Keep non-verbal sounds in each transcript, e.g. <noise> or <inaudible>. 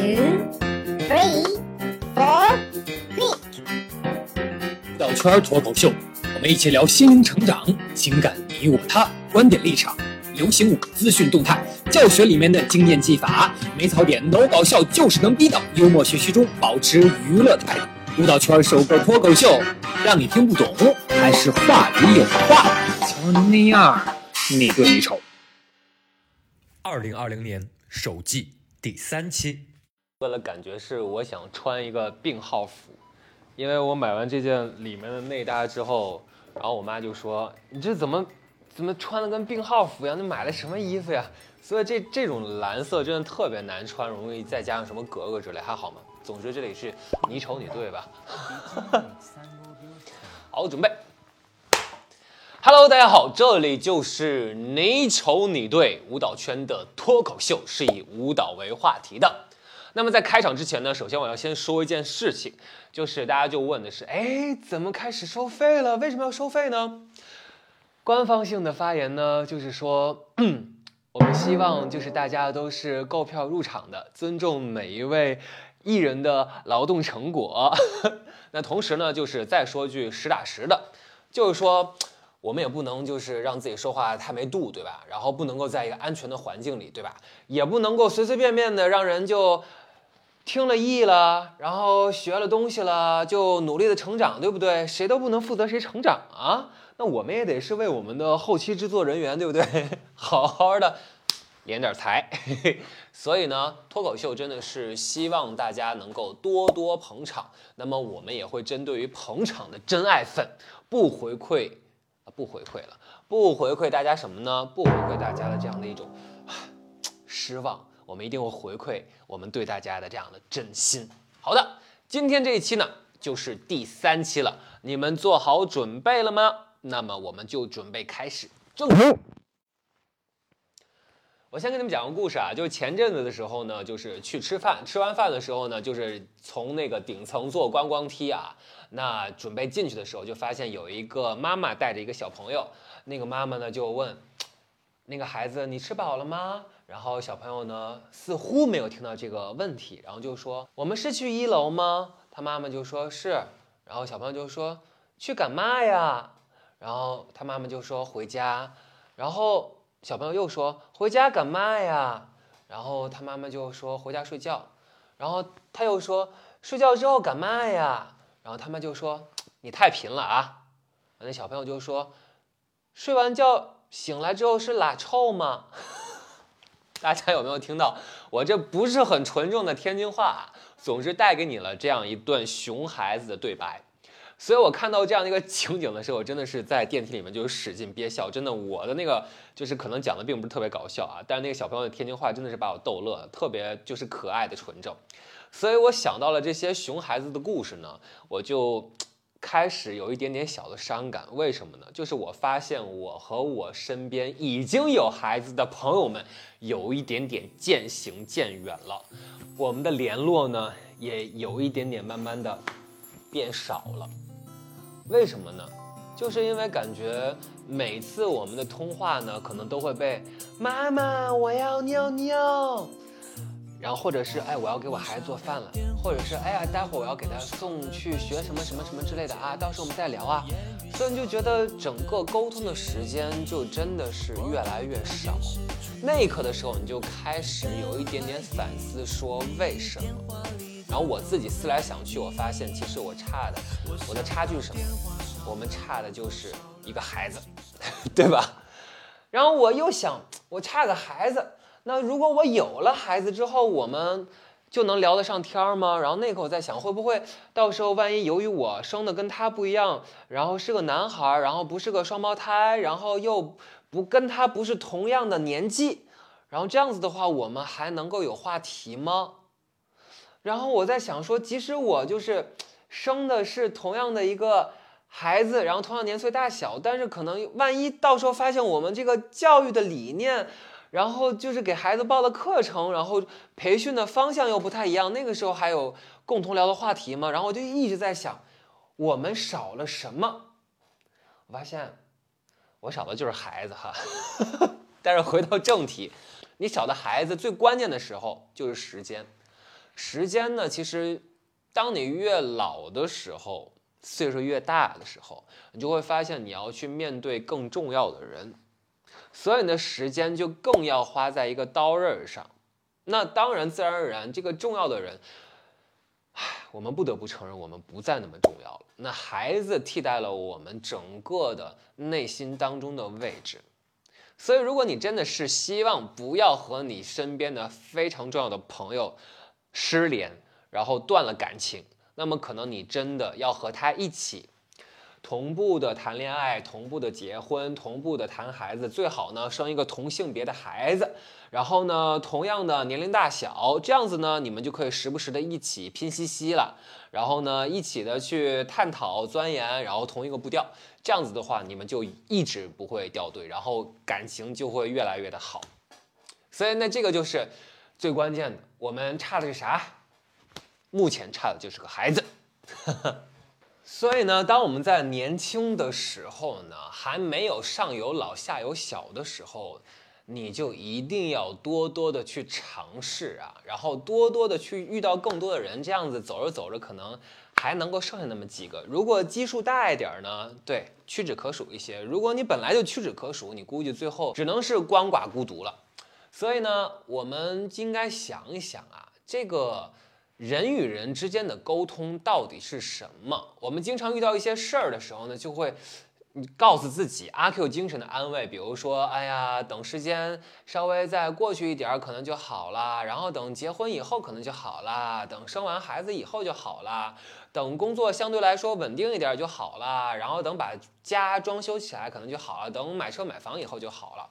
two, three, four, click. 舞蹈圈脱口秀，我们一起聊心灵成长、情感你我他、观点立场、流行舞资讯动态、教学里面的经验技法，没槽点，no 搞笑，就是能逼到幽默学习中保持娱乐态度。舞蹈圈首个脱口秀，让你听不懂，还是话里有话。瞧您那样，你对你丑。二零二零年首季第三期，个的感觉是我想穿一个病号服，因为我买完这件里面的内搭之后，然后我妈就说：“你这怎么怎么穿的跟病号服一样？你买的什么衣服呀？”所以这这种蓝色真的特别难穿，容易再加上什么格格之类，还好吗？总之这里是你丑你对吧？好，准备。Hello，大家好，这里就是你丑你对舞蹈圈的脱口秀，是以舞蹈为话题的。那么在开场之前呢，首先我要先说一件事情，就是大家就问的是，哎，怎么开始收费了？为什么要收费呢？官方性的发言呢，就是说，<clears throat> 我们希望就是大家都是购票入场的，尊重每一位艺人的劳动成果。<laughs> 那同时呢，就是再说句实打实的，就是说。我们也不能就是让自己说话太没度，对吧？然后不能够在一个安全的环境里，对吧？也不能够随随便便的让人就听了意了，然后学了东西了，就努力的成长，对不对？谁都不能负责谁成长啊！那我们也得是为我们的后期制作人员，对不对？<laughs> 好好的敛点财。<laughs> 所以呢，脱口秀真的是希望大家能够多多捧场。那么我们也会针对于捧场的真爱粉，不回馈。不回馈了，不回馈大家什么呢？不回馈大家的这样的一种失望，我们一定会回馈我们对大家的这样的真心。好的，今天这一期呢，就是第三期了，你们做好准备了吗？那么我们就准备开始正题。我先给你们讲个故事啊，就是前阵子的时候呢，就是去吃饭，吃完饭的时候呢，就是从那个顶层坐观光梯啊，那准备进去的时候，就发现有一个妈妈带着一个小朋友，那个妈妈呢就问那个孩子：“你吃饱了吗？”然后小朋友呢似乎没有听到这个问题，然后就说：“我们是去一楼吗？”他妈妈就说是，然后小朋友就说：“去干嘛呀？”然后他妈妈就说：“回家。”然后。小朋友又说：“回家干嘛呀？”然后他妈妈就说：“回家睡觉。”然后他又说：“睡觉之后干嘛呀？”然后他妈就说：“你太贫了啊！”那小朋友就说：“睡完觉醒来之后是拉臭吗？”大家有没有听到？我这不是很纯正的天津话，总之带给你了这样一段熊孩子的对白。所以我看到这样的一个情景的时候，真的是在电梯里面就使劲憋笑。真的，我的那个就是可能讲的并不是特别搞笑啊，但是那个小朋友的天津话真的是把我逗乐，特别就是可爱的纯正。所以我想到了这些熊孩子的故事呢，我就开始有一点点小的伤感。为什么呢？就是我发现我和我身边已经有孩子的朋友们有一点点渐行渐远了，我们的联络呢也有一点点慢慢的变少了。为什么呢？就是因为感觉每次我们的通话呢，可能都会被妈妈我要尿尿，然后或者是哎我要给我孩子做饭了，或者是哎呀待会儿我要给他送去学什么什么什么之类的啊，到时候我们再聊啊，所以你就觉得整个沟通的时间就真的是越来越少。那一刻的时候，你就开始有一点点反思，说为什么？然后我自己思来想去，我发现其实我差的，我的差距是什么？我们差的就是一个孩子，<laughs> 对吧？然后我又想，我差个孩子，那如果我有了孩子之后，我们就能聊得上天儿吗？然后那刻我在想，会不会到时候万一由于我生的跟他不一样，然后是个男孩，然后不是个双胞胎，然后又不跟他不是同样的年纪，然后这样子的话，我们还能够有话题吗？然后我在想说，即使我就是生的是同样的一个孩子，然后同样年岁大小，但是可能万一到时候发现我们这个教育的理念，然后就是给孩子报的课程，然后培训的方向又不太一样，那个时候还有共同聊的话题吗？然后我就一直在想，我们少了什么？我发现我少的就是孩子哈。<laughs> 但是回到正题，你少的孩子最关键的时候就是时间。时间呢，其实当你越老的时候，岁数越大的时候，你就会发现你要去面对更重要的人，所以你的时间就更要花在一个刀刃上。那当然，自然而然，这个重要的人，唉，我们不得不承认，我们不再那么重要了。那孩子替代了我们整个的内心当中的位置。所以，如果你真的是希望不要和你身边的非常重要的朋友失联，然后断了感情，那么可能你真的要和他一起同步的谈恋爱，同步的结婚，同步的谈孩子，最好呢生一个同性别的孩子，然后呢同样的年龄大小，这样子呢你们就可以时不时的一起拼夕夕了，然后呢一起的去探讨钻研，然后同一个步调。这样子的话，你们就一直不会掉队，然后感情就会越来越的好。所以，那这个就是最关键的。我们差的是啥？目前差的就是个孩子。所以呢，当我们在年轻的时候呢，还没有上有老下有小的时候，你就一定要多多的去尝试啊，然后多多的去遇到更多的人，这样子走着走着，可能。还能够剩下那么几个，如果基数大一点呢？对，屈指可数一些。如果你本来就屈指可数，你估计最后只能是鳏寡孤独了。所以呢，我们应该想一想啊，这个人与人之间的沟通到底是什么？我们经常遇到一些事儿的时候呢，就会。告诉自己阿 Q 精神的安慰，比如说，哎呀，等时间稍微再过去一点儿，可能就好了；然后等结婚以后，可能就好了；等生完孩子以后就好了；等工作相对来说稳定一点就好了；然后等把家装修起来，可能就好了；等买车买房以后就好了。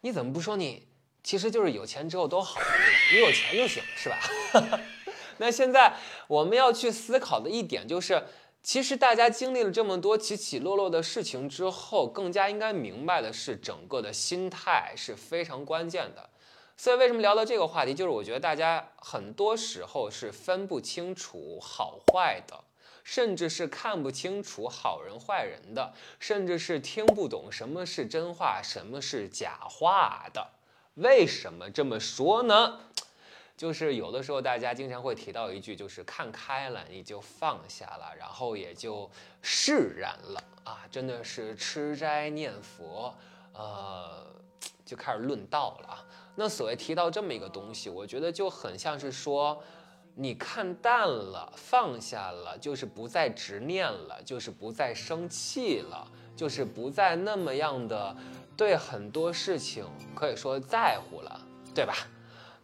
你怎么不说你其实就是有钱之后都好了？你有钱就行，是吧？<laughs> 那现在我们要去思考的一点就是。其实大家经历了这么多起起落落的事情之后，更加应该明白的是，整个的心态是非常关键的。所以为什么聊到这个话题，就是我觉得大家很多时候是分不清楚好坏的，甚至是看不清楚好人坏人的，甚至是听不懂什么是真话，什么是假话的。为什么这么说呢？就是有的时候，大家经常会提到一句，就是看开了，你就放下了，然后也就释然了啊！真的是吃斋念佛，呃，就开始论道了啊。那所谓提到这么一个东西，我觉得就很像是说，你看淡了，放下了，就是不再执念了，就是不再生气了，就是不再那么样的对很多事情可以说在乎了，对吧？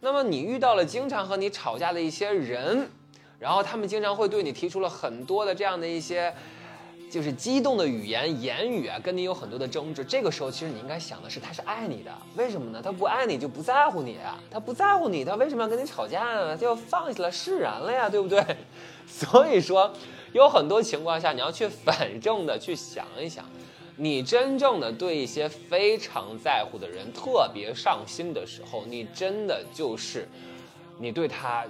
那么你遇到了经常和你吵架的一些人，然后他们经常会对你提出了很多的这样的一些，就是激动的语言言语啊，跟你有很多的争执。这个时候，其实你应该想的是，他是爱你的，为什么呢？他不爱你就不在乎你啊，他不在乎你，他为什么要跟你吵架呢？他要放下了，释然了呀，对不对？<laughs> 所以说，有很多情况下，你要去反正的去想一想。你真正的对一些非常在乎的人特别上心的时候，你真的就是，你对他，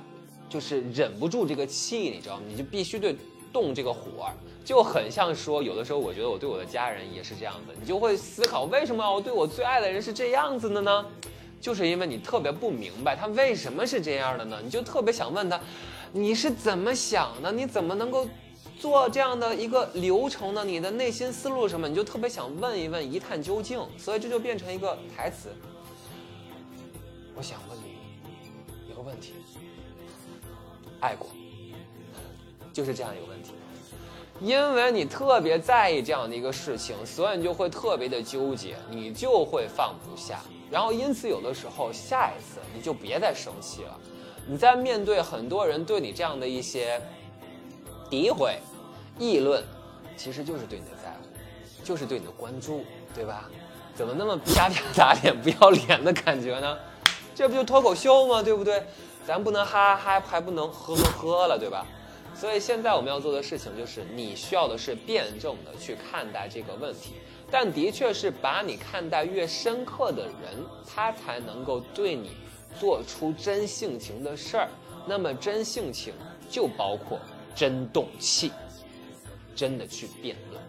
就是忍不住这个气，你知道吗？你就必须对动这个火，就很像说，有的时候我觉得我对我的家人也是这样子，你就会思考，为什么我对我最爱的人是这样子的呢？就是因为你特别不明白他为什么是这样的呢？你就特别想问他，你是怎么想的？你怎么能够？做这样的一个流程呢，你的内心思路什么，你就特别想问一问，一探究竟，所以这就变成一个台词。我想问你一个问题：爱过？就是这样一个问题，因为你特别在意这样的一个事情，所以你就会特别的纠结，你就会放不下，然后因此有的时候下一次你就别再生气了，你在面对很多人对你这样的一些诋毁。议论，其实就是对你的在乎，就是对你的关注，对吧？怎么那么啪啪打脸、不要脸的感觉呢？这不就脱口秀吗？对不对？咱不能哈哈，还不能呵呵呵了，对吧？所以现在我们要做的事情就是，你需要的是辩证的去看待这个问题，但的确是把你看待越深刻的人，他才能够对你做出真性情的事儿。那么真性情就包括真动气。真的去辩论，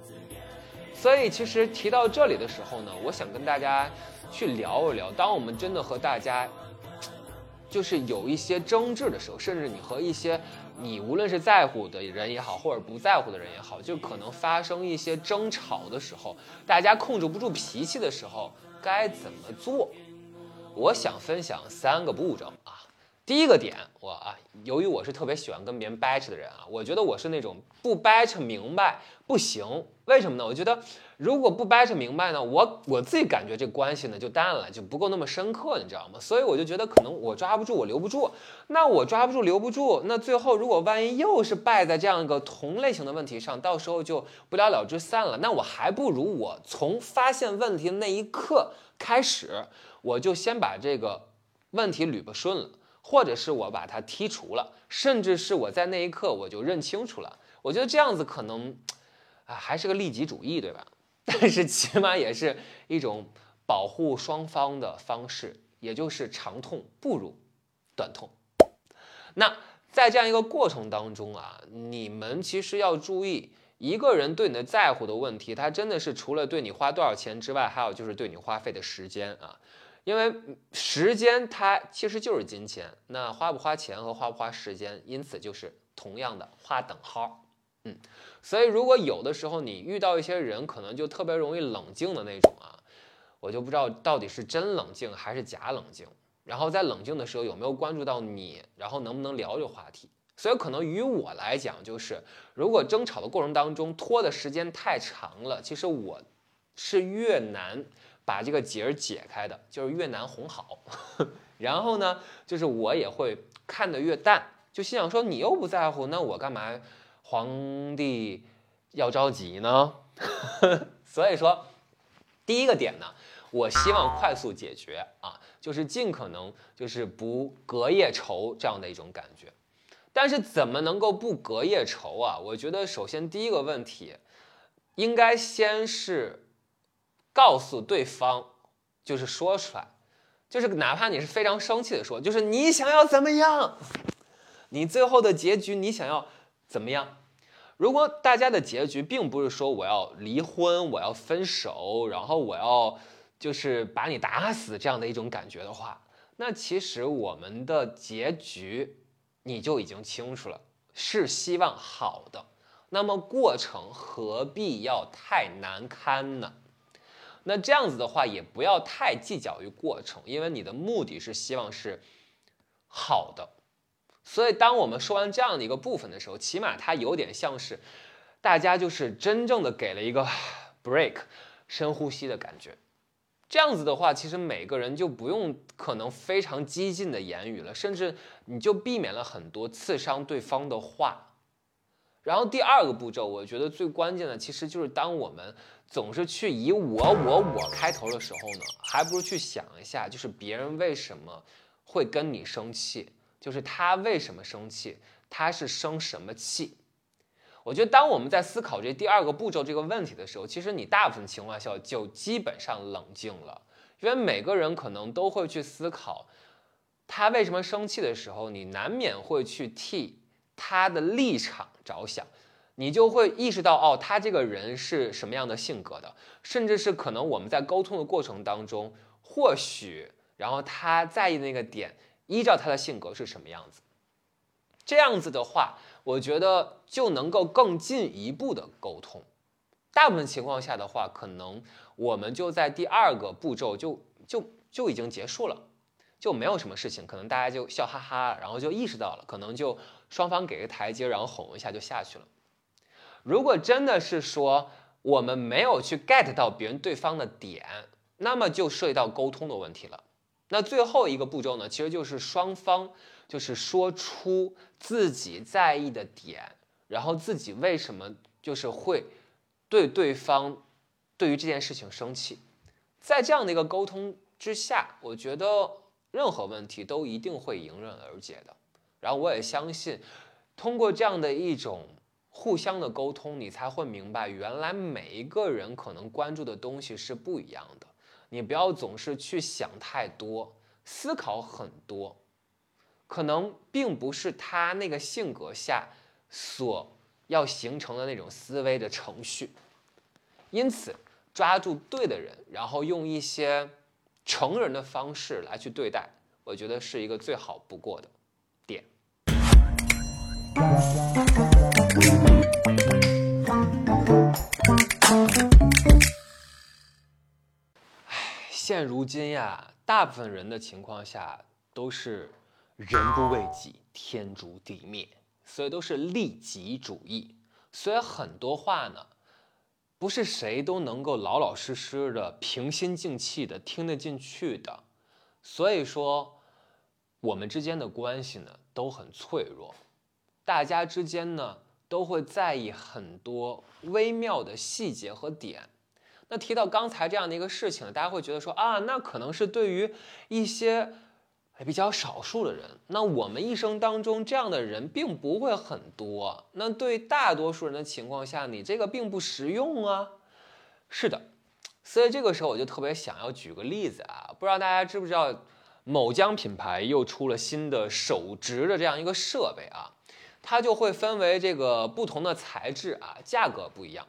所以其实提到这里的时候呢，我想跟大家去聊一聊，当我们真的和大家就是有一些争执的时候，甚至你和一些你无论是在乎的人也好，或者不在乎的人也好，就可能发生一些争吵的时候，大家控制不住脾气的时候，该怎么做？我想分享三个步骤啊。第一个点，我啊，由于我是特别喜欢跟别人掰扯的人啊，我觉得我是那种不掰扯明白不行。为什么呢？我觉得如果不掰扯明白呢，我我自己感觉这关系呢就淡了，就不够那么深刻，你知道吗？所以我就觉得可能我抓不住，我留不住。那我抓不住，留不住，那最后如果万一又是败在这样一个同类型的问题上，到时候就不了了之散了。那我还不如我从发现问题的那一刻开始，我就先把这个问题捋不顺了。或者是我把它剔除了，甚至是我在那一刻我就认清楚了。我觉得这样子可能，啊，还是个利己主义，对吧？<laughs> 但是起码也是一种保护双方的方式，也就是长痛不如短痛。那在这样一个过程当中啊，你们其实要注意，一个人对你的在乎的问题，他真的是除了对你花多少钱之外，还有就是对你花费的时间啊。因为时间它其实就是金钱，那花不花钱和花不花时间，因此就是同样的画等号。嗯，所以如果有的时候你遇到一些人，可能就特别容易冷静的那种啊，我就不知道到底是真冷静还是假冷静。然后在冷静的时候有没有关注到你，然后能不能聊这个话题？所以可能于我来讲，就是如果争吵的过程当中拖的时间太长了，其实我是越难。把这个结儿解开的，就是越难哄好。<laughs> 然后呢，就是我也会看得越淡，就心想说你又不在乎，那我干嘛皇帝要着急呢？<laughs> 所以说，第一个点呢，我希望快速解决啊，就是尽可能就是不隔夜仇这样的一种感觉。但是怎么能够不隔夜仇啊？我觉得首先第一个问题，应该先是。告诉对方，就是说出来，就是哪怕你是非常生气的说，就是你想要怎么样，你最后的结局你想要怎么样？如果大家的结局并不是说我要离婚，我要分手，然后我要就是把你打死这样的一种感觉的话，那其实我们的结局你就已经清楚了，是希望好的。那么过程何必要太难堪呢？那这样子的话，也不要太计较于过程，因为你的目的是希望是好的。所以，当我们说完这样的一个部分的时候，起码它有点像是大家就是真正的给了一个 <sighs> break，深呼吸的感觉。这样子的话，其实每个人就不用可能非常激进的言语了，甚至你就避免了很多刺伤对方的话。然后第二个步骤，我觉得最关键的其实就是当我们。总是去以我我我开头的时候呢，还不如去想一下，就是别人为什么会跟你生气，就是他为什么生气，他是生什么气？我觉得当我们在思考这第二个步骤这个问题的时候，其实你大部分情况下就基本上冷静了，因为每个人可能都会去思考他为什么生气的时候，你难免会去替他的立场着想。你就会意识到，哦，他这个人是什么样的性格的，甚至是可能我们在沟通的过程当中，或许，然后他在意的那个点，依照他的性格是什么样子，这样子的话，我觉得就能够更进一步的沟通。大部分情况下的话，可能我们就在第二个步骤就就就已经结束了，就没有什么事情，可能大家就笑哈哈，然后就意识到了，可能就双方给个台阶，然后哄一下就下去了。如果真的是说我们没有去 get 到别人对方的点，那么就涉及到沟通的问题了。那最后一个步骤呢，其实就是双方就是说出自己在意的点，然后自己为什么就是会对对方对于这件事情生气。在这样的一个沟通之下，我觉得任何问题都一定会迎刃而解的。然后我也相信，通过这样的一种。互相的沟通，你才会明白，原来每一个人可能关注的东西是不一样的。你不要总是去想太多，思考很多，可能并不是他那个性格下所要形成的那种思维的程序。因此，抓住对的人，然后用一些成人的方式来去对待，我觉得是一个最好不过的。现如今呀，大部分人的情况下都是人不为己，天诛地灭，所以都是利己主义。所以很多话呢，不是谁都能够老老实实的、平心静气的听得进去的。所以说，我们之间的关系呢都很脆弱，大家之间呢都会在意很多微妙的细节和点。那提到刚才这样的一个事情，大家会觉得说啊，那可能是对于一些比较少数的人。那我们一生当中这样的人并不会很多。那对大多数人的情况下，你这个并不实用啊。是的，所以这个时候我就特别想要举个例子啊，不知道大家知不知道，某江品牌又出了新的手植的这样一个设备啊，它就会分为这个不同的材质啊，价格不一样。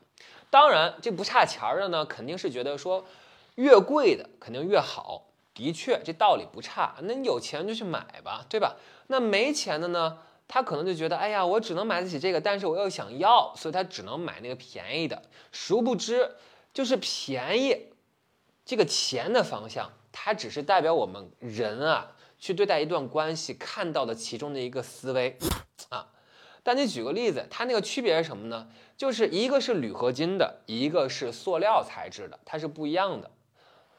当然，这不差钱儿的呢，肯定是觉得说，越贵的肯定越好。的确，这道理不差。那你有钱就去买吧，对吧？那没钱的呢，他可能就觉得，哎呀，我只能买得起这个，但是我又想要，所以他只能买那个便宜的。殊不知，就是便宜，这个钱的方向，它只是代表我们人啊，去对待一段关系看到的其中的一个思维啊。但你举个例子，它那个区别是什么呢？就是一个是铝合金的，一个是塑料材质的，它是不一样的。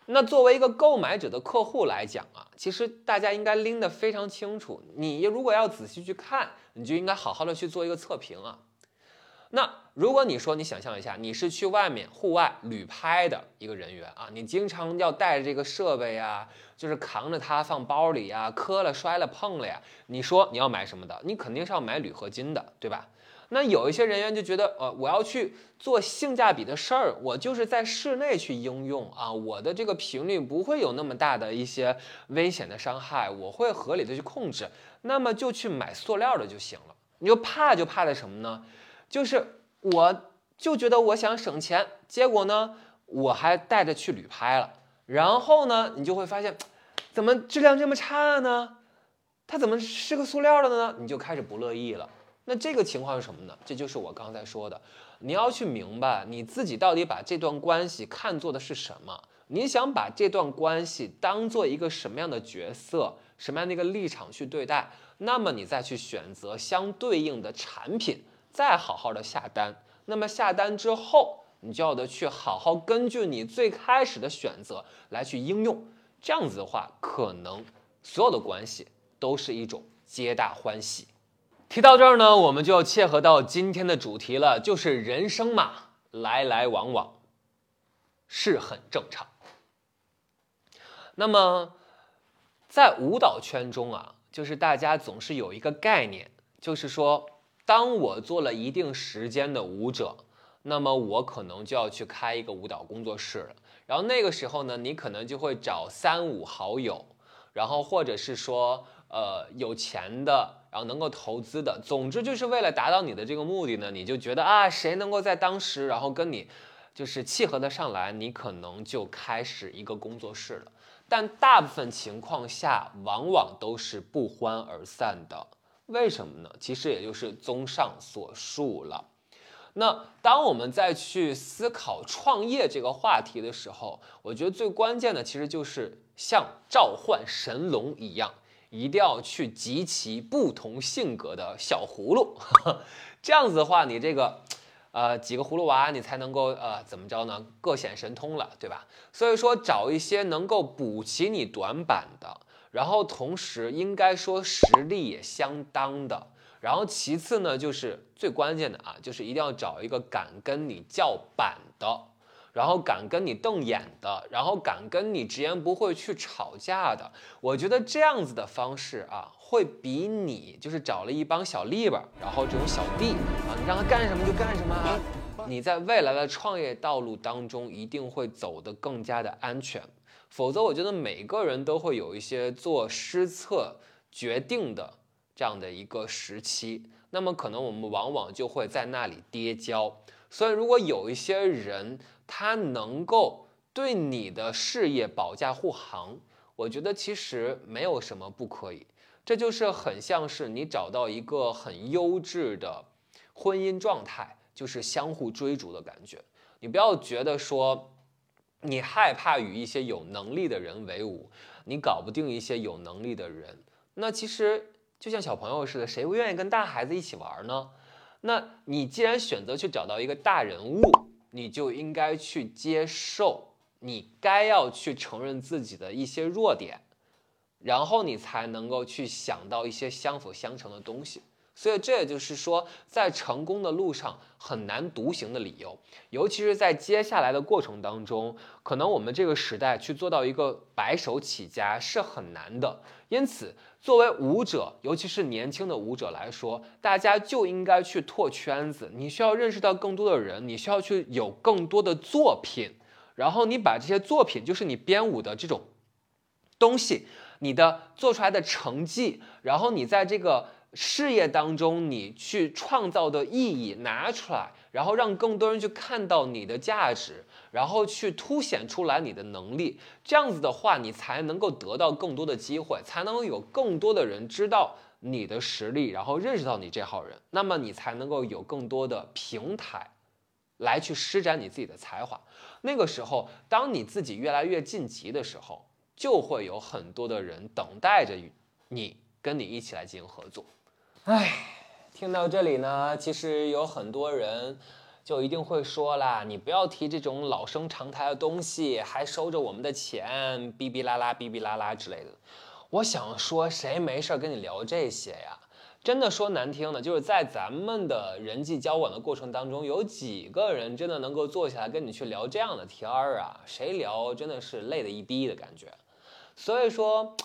那作为一个购买者的客户来讲啊，其实大家应该拎得非常清楚。你如果要仔细去看，你就应该好好的去做一个测评啊。那如果你说你想象一下，你是去外面户外旅拍的一个人员啊，你经常要带着这个设备呀，就是扛着它放包里呀，磕了摔了碰了呀，你说你要买什么的？你肯定是要买铝合金的，对吧？那有一些人员就觉得，呃，我要去做性价比的事儿，我就是在室内去应用啊，我的这个频率不会有那么大的一些危险的伤害，我会合理的去控制，那么就去买塑料的就行了。你就怕就怕在什么呢？就是我就觉得我想省钱，结果呢，我还带着去旅拍了，然后呢，你就会发现，怎么质量这么差呢？它怎么是个塑料的呢？你就开始不乐意了。那这个情况是什么呢？这就是我刚才说的，你要去明白你自己到底把这段关系看作的是什么，你想把这段关系当做一个什么样的角色、什么样的一个立场去对待，那么你再去选择相对应的产品，再好好的下单。那么下单之后，你就要的去好好根据你最开始的选择来去应用，这样子的话，可能所有的关系都是一种皆大欢喜。提到这儿呢，我们就要切合到今天的主题了，就是人生嘛，来来往往是很正常。那么，在舞蹈圈中啊，就是大家总是有一个概念，就是说，当我做了一定时间的舞者，那么我可能就要去开一个舞蹈工作室了。然后那个时候呢，你可能就会找三五好友，然后或者是说，呃，有钱的。然后能够投资的，总之就是为了达到你的这个目的呢，你就觉得啊，谁能够在当时，然后跟你就是契合的上来，你可能就开始一个工作室了。但大部分情况下，往往都是不欢而散的。为什么呢？其实也就是综上所述了。那当我们再去思考创业这个话题的时候，我觉得最关键的其实就是像召唤神龙一样。一定要去集齐不同性格的小葫芦，<laughs> 这样子的话，你这个，呃，几个葫芦娃，你才能够呃怎么着呢？各显神通了，对吧？所以说，找一些能够补齐你短板的，然后同时应该说实力也相当的，然后其次呢，就是最关键的啊，就是一定要找一个敢跟你叫板的。然后敢跟你瞪眼的，然后敢跟你直言不讳去吵架的，我觉得这样子的方式啊，会比你就是找了一帮小利吧，然后这种小弟啊，你让他干什么就干什么，啊你在未来的创业道路当中一定会走得更加的安全。否则，我觉得每个人都会有一些做失策决定的这样的一个时期，那么可能我们往往就会在那里跌跤。所以，如果有一些人，他能够对你的事业保驾护航，我觉得其实没有什么不可以，这就是很像是你找到一个很优质的婚姻状态，就是相互追逐的感觉。你不要觉得说你害怕与一些有能力的人为伍，你搞不定一些有能力的人，那其实就像小朋友似的，谁不愿意跟大孩子一起玩呢？那你既然选择去找到一个大人物，你就应该去接受。你该要去承认自己的一些弱点，然后你才能够去想到一些相辅相成的东西。所以这也就是说，在成功的路上很难独行的理由，尤其是在接下来的过程当中，可能我们这个时代去做到一个白手起家是很难的。因此，作为舞者，尤其是年轻的舞者来说，大家就应该去拓圈子。你需要认识到更多的人，你需要去有更多的作品。然后你把这些作品，就是你编舞的这种东西，你的做出来的成绩，然后你在这个事业当中你去创造的意义拿出来，然后让更多人去看到你的价值，然后去凸显出来你的能力。这样子的话，你才能够得到更多的机会，才能有更多的人知道你的实力，然后认识到你这号人，那么你才能够有更多的平台来去施展你自己的才华。那个时候，当你自己越来越晋级的时候，就会有很多的人等待着你，跟你一起来进行合作。唉，听到这里呢，其实有很多人就一定会说啦：“你不要提这种老生常谈的东西，还收着我们的钱，哔哔啦啦，哔哔啦啦之类的。”我想说，谁没事跟你聊这些呀？真的说难听的，就是在咱们的人际交往的过程当中，有几个人真的能够坐下来跟你去聊这样的天儿啊？谁聊真的是累的一逼的感觉。所以说，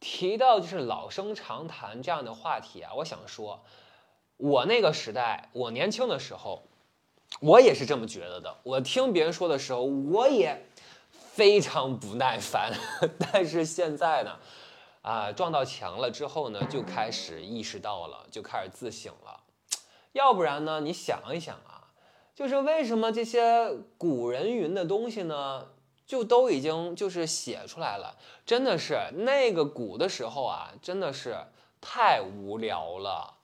提到就是老生常谈这样的话题啊，我想说，我那个时代，我年轻的时候，我也是这么觉得的。我听别人说的时候，我也非常不耐烦。<laughs> 但是现在呢？啊，撞到墙了之后呢，就开始意识到了，就开始自省了。要不然呢，你想一想啊，就是为什么这些古人云的东西呢，就都已经就是写出来了？真的是那个古的时候啊，真的是太无聊了，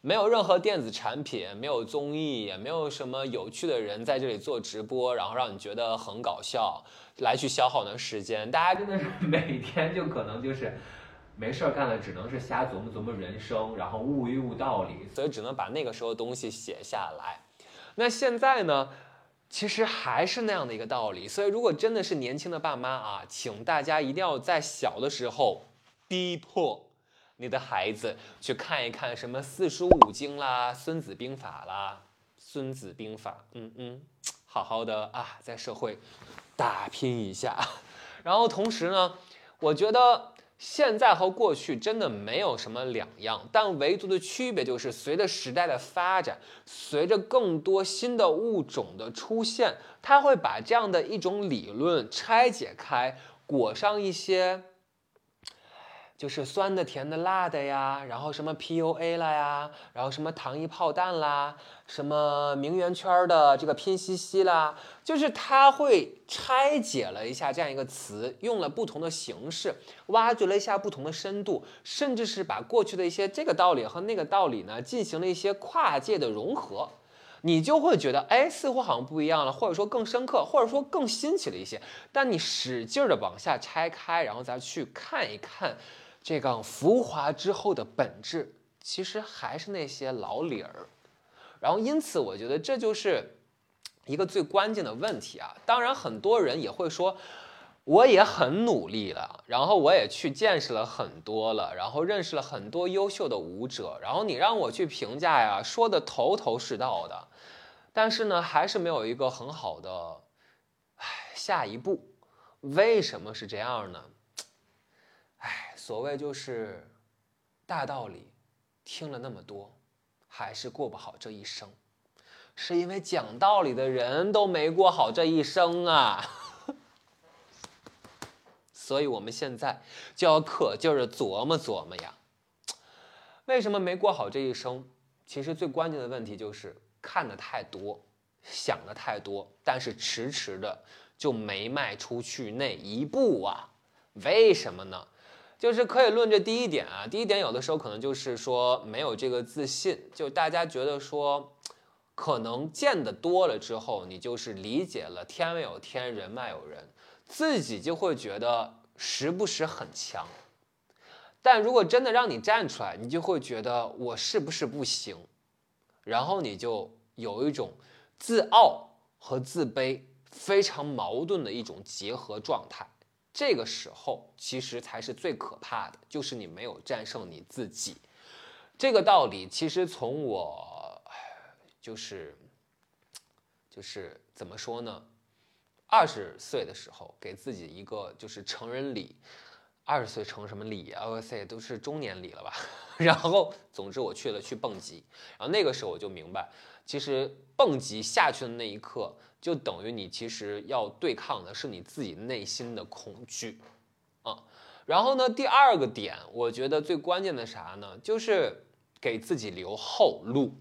没有任何电子产品，没有综艺，也没有什么有趣的人在这里做直播，然后让你觉得很搞笑，来去消耗你的时间。大家真的是 <laughs> 每天就可能就是。没事儿干了，只能是瞎琢磨琢磨人生，然后悟一悟道理，所以只能把那个时候东西写下来。那现在呢，其实还是那样的一个道理。所以如果真的是年轻的爸妈啊，请大家一定要在小的时候逼迫你的孩子去看一看什么四书五经啦、孙子兵法啦、孙子兵法，嗯嗯，好好的啊，在社会打拼一下。<laughs> 然后同时呢，我觉得。现在和过去真的没有什么两样，但唯独的区别就是，随着时代的发展，随着更多新的物种的出现，它会把这样的一种理论拆解开，裹上一些。就是酸的、甜的、辣的呀，然后什么 PUA 啦呀，然后什么糖衣炮弹啦，什么名媛圈的这个拼夕夕啦，就是他会拆解了一下这样一个词，用了不同的形式，挖掘了一下不同的深度，甚至是把过去的一些这个道理和那个道理呢进行了一些跨界的融合，你就会觉得，哎，似乎好像不一样了，或者说更深刻，或者说更新奇了一些。但你使劲儿的往下拆开，然后再去看一看。这个浮华之后的本质，其实还是那些老理儿。然后，因此，我觉得这就是一个最关键的问题啊。当然，很多人也会说，我也很努力了，然后我也去见识了很多了，然后认识了很多优秀的舞者。然后你让我去评价呀，说的头头是道的，但是呢，还是没有一个很好的，唉，下一步。为什么是这样呢？所谓就是大道理，听了那么多，还是过不好这一生，是因为讲道理的人都没过好这一生啊。所以我们现在就要可劲儿的琢磨琢磨呀，为什么没过好这一生？其实最关键的问题就是看的太多，想的太多，但是迟迟的就没迈出去那一步啊。为什么呢？就是可以论这第一点啊，第一点有的时候可能就是说没有这个自信，就大家觉得说，可能见得多了之后，你就是理解了天外有天，人外有人，自己就会觉得时不时很强。但如果真的让你站出来，你就会觉得我是不是不行，然后你就有一种自傲和自卑非常矛盾的一种结合状态。这个时候其实才是最可怕的，就是你没有战胜你自己。这个道理其实从我就是就是怎么说呢？二十岁的时候给自己一个就是成人礼。二十岁成什么礼啊？哇塞，都是中年礼了吧？<laughs> 然后，总之我去了去蹦极，然后那个时候我就明白，其实蹦极下去的那一刻，就等于你其实要对抗的是你自己内心的恐惧啊。然后呢，第二个点，我觉得最关键的啥呢？就是给自己留后路。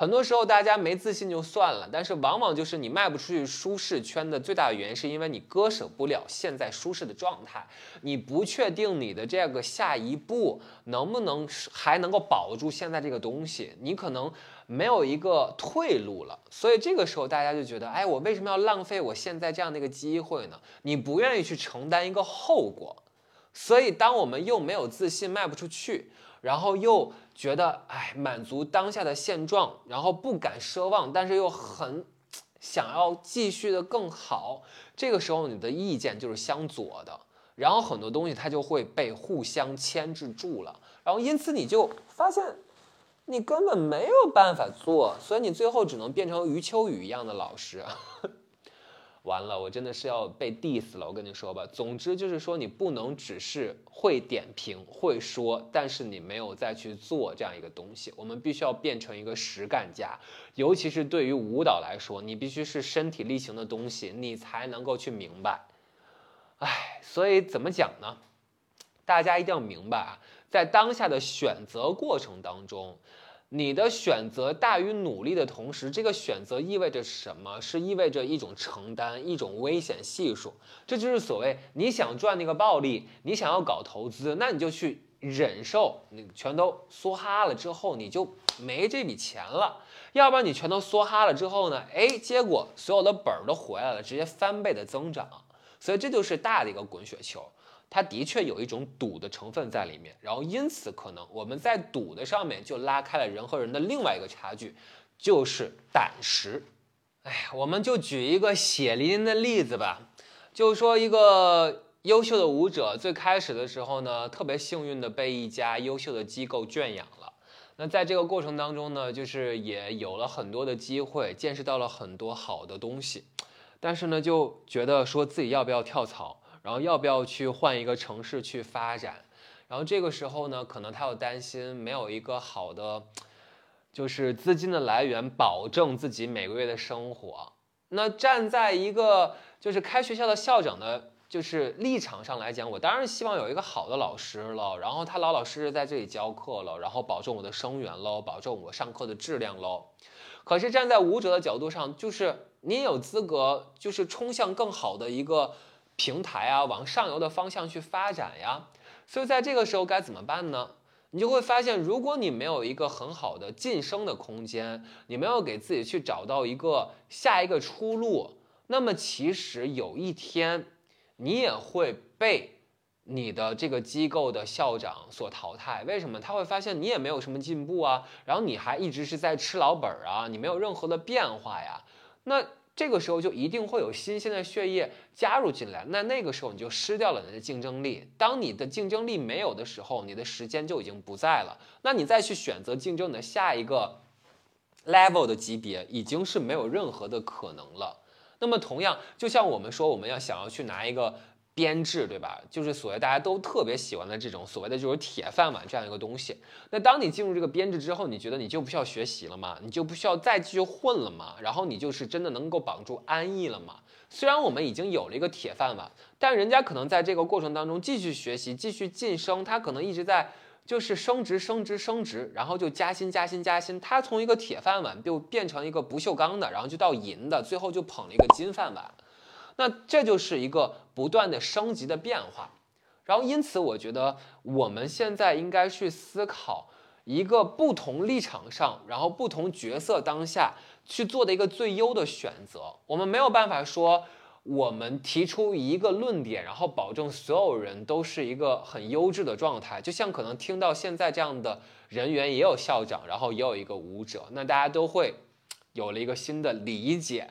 很多时候大家没自信就算了，但是往往就是你迈不出去舒适圈的最大的原因，是因为你割舍不了现在舒适的状态，你不确定你的这个下一步能不能还能够保住现在这个东西，你可能没有一个退路了。所以这个时候大家就觉得，哎，我为什么要浪费我现在这样的一个机会呢？你不愿意去承担一个后果，所以当我们又没有自信，迈不出去。然后又觉得哎，满足当下的现状，然后不敢奢望，但是又很 <tsk> 想要继续的更好。这个时候你的意见就是相左的，然后很多东西它就会被互相牵制住了，然后因此你就发现你根本没有办法做，所以你最后只能变成余秋雨一样的老师。完了，我真的是要被 diss 了。我跟你说吧，总之就是说，你不能只是会点评、会说，但是你没有再去做这样一个东西。我们必须要变成一个实干家，尤其是对于舞蹈来说，你必须是身体力行的东西，你才能够去明白。哎，所以怎么讲呢？大家一定要明白啊，在当下的选择过程当中。你的选择大于努力的同时，这个选择意味着什么？是意味着一种承担，一种危险系数。这就是所谓你想赚那个暴利，你想要搞投资，那你就去忍受，你全都梭哈了之后，你就没这笔钱了。要不然你全都梭哈了之后呢？哎，结果所有的本儿都回来了，直接翻倍的增长。所以这就是大的一个滚雪球。它的确有一种赌的成分在里面，然后因此可能我们在赌的上面就拉开了人和人的另外一个差距，就是胆识。哎呀，我们就举一个血淋淋的例子吧，就说一个优秀的舞者，最开始的时候呢，特别幸运的被一家优秀的机构圈养了。那在这个过程当中呢，就是也有了很多的机会，见识到了很多好的东西，但是呢，就觉得说自己要不要跳槽。然后要不要去换一个城市去发展？然后这个时候呢，可能他又担心没有一个好的，就是资金的来源，保证自己每个月的生活。那站在一个就是开学校的校长的，就是立场上来讲，我当然希望有一个好的老师了，然后他老老实实在这里教课了，然后保证我的生源喽，保证我上课的质量喽。可是站在舞者的角度上，就是你有资格，就是冲向更好的一个。平台啊，往上游的方向去发展呀，所以在这个时候该怎么办呢？你就会发现，如果你没有一个很好的晋升的空间，你没有给自己去找到一个下一个出路，那么其实有一天你也会被你的这个机构的校长所淘汰。为什么？他会发现你也没有什么进步啊，然后你还一直是在吃老本儿啊，你没有任何的变化呀，那。这个时候就一定会有新鲜的血液加入进来，那那个时候你就失掉了你的竞争力。当你的竞争力没有的时候，你的时间就已经不在了。那你再去选择竞争你的下一个 level 的级别，已经是没有任何的可能了。那么同样，就像我们说，我们要想要去拿一个。编制对吧？就是所谓大家都特别喜欢的这种所谓的就是铁饭碗这样一个东西。那当你进入这个编制之后，你觉得你就不需要学习了吗？你就不需要再继续混了吗？然后你就是真的能够绑住安逸了吗？虽然我们已经有了一个铁饭碗，但人家可能在这个过程当中继续学习、继续晋升，他可能一直在就是升职、升职、升职，然后就加薪、加薪、加薪。他从一个铁饭碗就变成一个不锈钢的，然后就到银的，最后就捧了一个金饭碗。那这就是一个不断的升级的变化。然后因此我觉得我们现在应该去思考一个不同立场上，然后不同角色当下去做的一个最优的选择。我们没有办法说。我们提出一个论点，然后保证所有人都是一个很优质的状态。就像可能听到现在这样的人员，也有校长，然后也有一个舞者，那大家都会有了一个新的理解。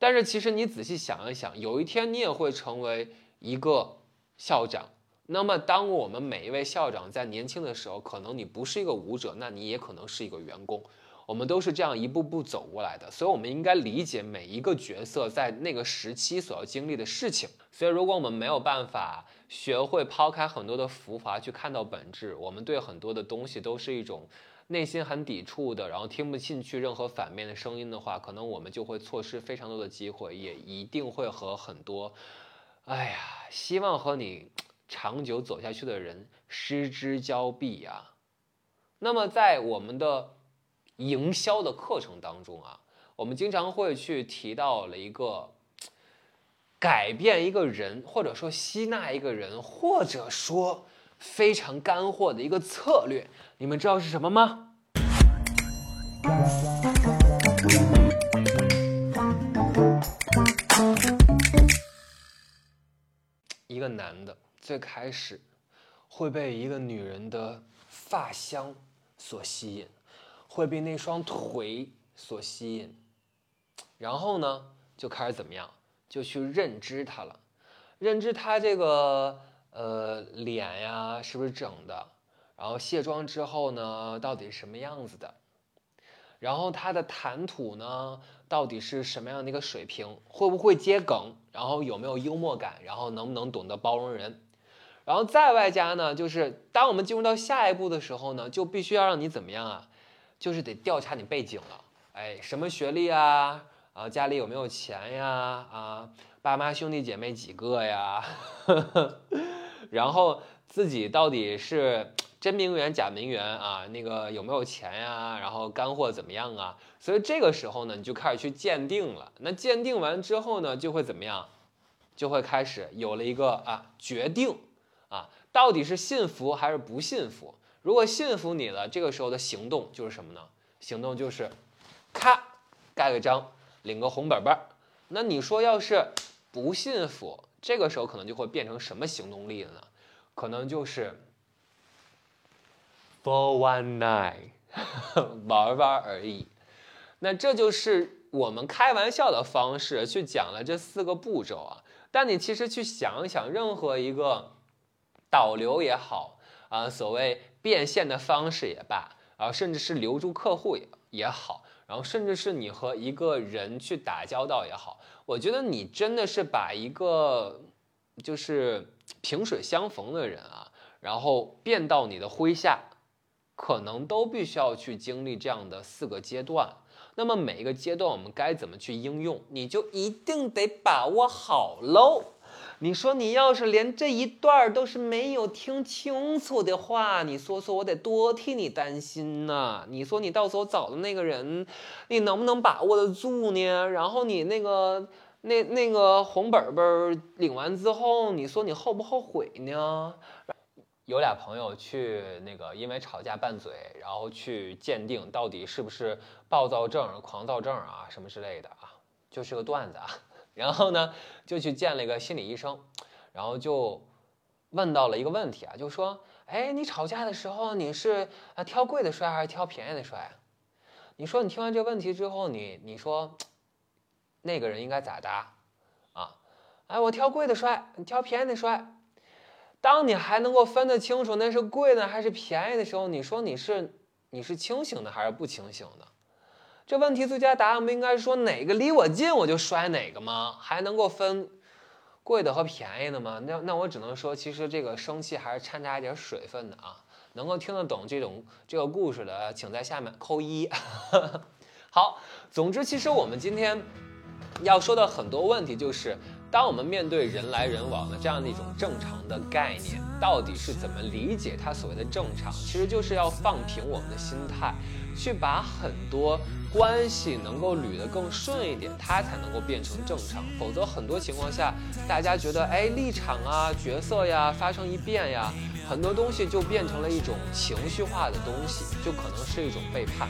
但是其实你仔细想一想，有一天你也会成为一个校长。那么当我们每一位校长在年轻的时候，可能你不是一个舞者，那你也可能是一个员工。我们都是这样一步步走过来的，所以我们应该理解每一个角色在那个时期所要经历的事情。所以，如果我们没有办法学会抛开很多的浮华去看到本质，我们对很多的东西都是一种内心很抵触的，然后听不进去任何反面的声音的话，可能我们就会错失非常多的机会，也一定会和很多，哎呀，希望和你长久走下去的人失之交臂呀。那么，在我们的。营销的课程当中啊，我们经常会去提到了一个改变一个人，或者说吸纳一个人，或者说非常干货的一个策略。你们知道是什么吗？一个男的最开始会被一个女人的发香所吸引。会被那双腿所吸引，然后呢，就开始怎么样？就去认知她了，认知她这个呃脸呀，是不是整的？然后卸妆之后呢，到底什么样子的？然后他的谈吐呢，到底是什么样的一个水平？会不会接梗？然后有没有幽默感？然后能不能懂得包容人？然后再外加呢，就是当我们进入到下一步的时候呢，就必须要让你怎么样啊？就是得调查你背景了，哎，什么学历啊？啊，家里有没有钱呀？啊，爸妈兄弟姐妹几个呀？<laughs> 然后自己到底是真名媛假名媛啊？那个有没有钱呀？然后干货怎么样啊？所以这个时候呢，你就开始去鉴定了。那鉴定完之后呢，就会怎么样？就会开始有了一个啊决定啊，到底是信服还是不信服？如果信服你了，这个时候的行动就是什么呢？行动就是，咔，盖个章，领个红本本。那你说要是不信服，这个时候可能就会变成什么行动力了呢？可能就是 for one night，<laughs> 玩玩而已。那这就是我们开玩笑的方式去讲了这四个步骤啊。但你其实去想一想，任何一个导流也好啊，所谓。变现的方式也罢，然后甚至是留住客户也也好，然后甚至是你和一个人去打交道也好，我觉得你真的是把一个就是萍水相逢的人啊，然后变到你的麾下，可能都必须要去经历这样的四个阶段。那么每一个阶段我们该怎么去应用，你就一定得把握好喽。你说你要是连这一段都是没有听清楚的话，你说说我得多替你担心呐！你说你到时候找的那个人，你能不能把握得住呢？然后你那个那那个红本本领完之后，你说你后不后悔呢？有俩朋友去那个因为吵架拌嘴，然后去鉴定到底是不是暴躁症、狂躁症啊什么之类的啊，就是个段子啊。<laughs> 然后呢，就去见了一个心理医生，然后就问到了一个问题啊，就说：“哎，你吵架的时候你是啊挑贵的摔还是挑便宜的摔？”你说你听完这个问题之后，你你说那个人应该咋答啊？哎，我挑贵的摔，你挑便宜的摔。当你还能够分得清楚那是贵的还是便宜的时候，你说你是你是清醒的还是不清醒的？这问题最佳答案不应该说哪个离我近我就摔哪个吗？还能够分贵的和便宜的吗？那那我只能说，其实这个生气还是掺杂一点水分的啊。能够听得懂这种这个故事的，请在下面扣一。<laughs> 好，总之，其实我们今天要说的很多问题就是，当我们面对人来人往的这样的一种正常的概念，到底是怎么理解它所谓的正常？其实就是要放平我们的心态，去把很多关系能够捋得更顺一点，它才能够变成正常。否则，很多情况下，大家觉得，哎，立场啊、角色呀发生一变呀，很多东西就变成了一种情绪化的东西，就可能是一种背叛。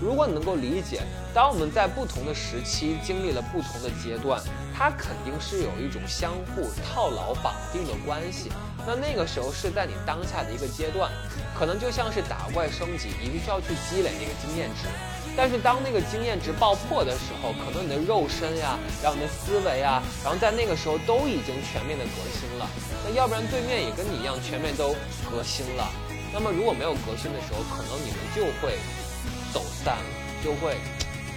如果你能够理解，当我们在不同的时期经历了不同的阶段，它肯定是有一种相互套牢绑定的关系。那那个时候是在你当下的一个阶段，可能就像是打怪升级，你必须要去积累那个经验值。但是当那个经验值爆破的时候，可能你的肉身呀，然后你的思维啊，然后在那个时候都已经全面的革新了。那要不然对面也跟你一样全面都革新了。那么如果没有革新的时候，可能你们就会。走散了，就会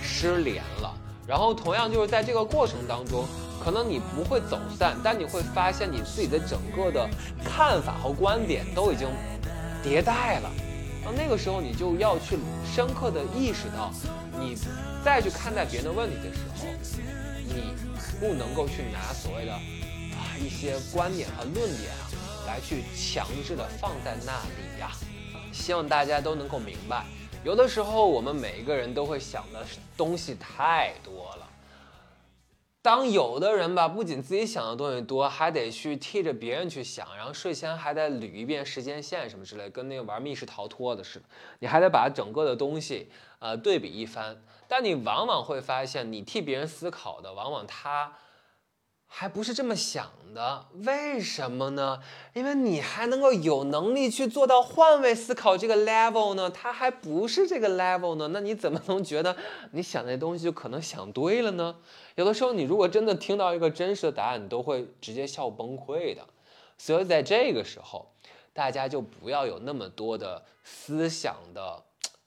失联了。然后同样就是在这个过程当中，可能你不会走散，但你会发现你自己的整个的看法和观点都已经迭代了。那那个时候你就要去深刻的意识到，你再去看待别人的问题的时候，你不能够去拿所谓的啊一些观点和论点啊来去强制的放在那里呀。希望大家都能够明白。有的时候，我们每一个人都会想的东西太多了。当有的人吧，不仅自己想的东西多，还得去替着别人去想，然后睡前还得捋一遍时间线什么之类，跟那个玩密室逃脱的似的。你还得把整个的东西呃对比一番。但你往往会发现，你替别人思考的，往往他。还不是这么想的，为什么呢？因为你还能够有能力去做到换位思考这个 level 呢，他还不是这个 level 呢，那你怎么能觉得你想那东西就可能想对了呢？有的时候，你如果真的听到一个真实的答案，你都会直接笑崩溃的。所以在这个时候，大家就不要有那么多的思想的，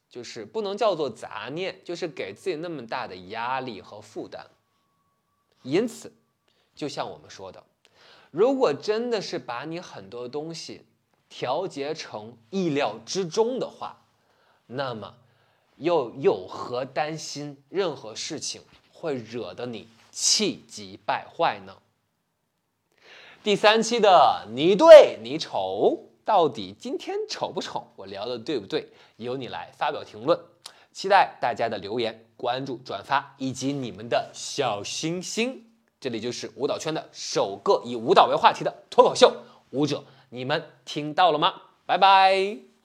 就是不能叫做杂念，就是给自己那么大的压力和负担。因此。就像我们说的，如果真的是把你很多东西调节成意料之中的话，那么又有何担心任何事情会惹得你气急败坏呢？第三期的你对你丑，到底今天丑不丑？我聊的对不对？由你来发表评论，期待大家的留言、关注、转发以及你们的小心心。这里就是舞蹈圈的首个以舞蹈为话题的脱口秀舞者，你们听到了吗？拜拜。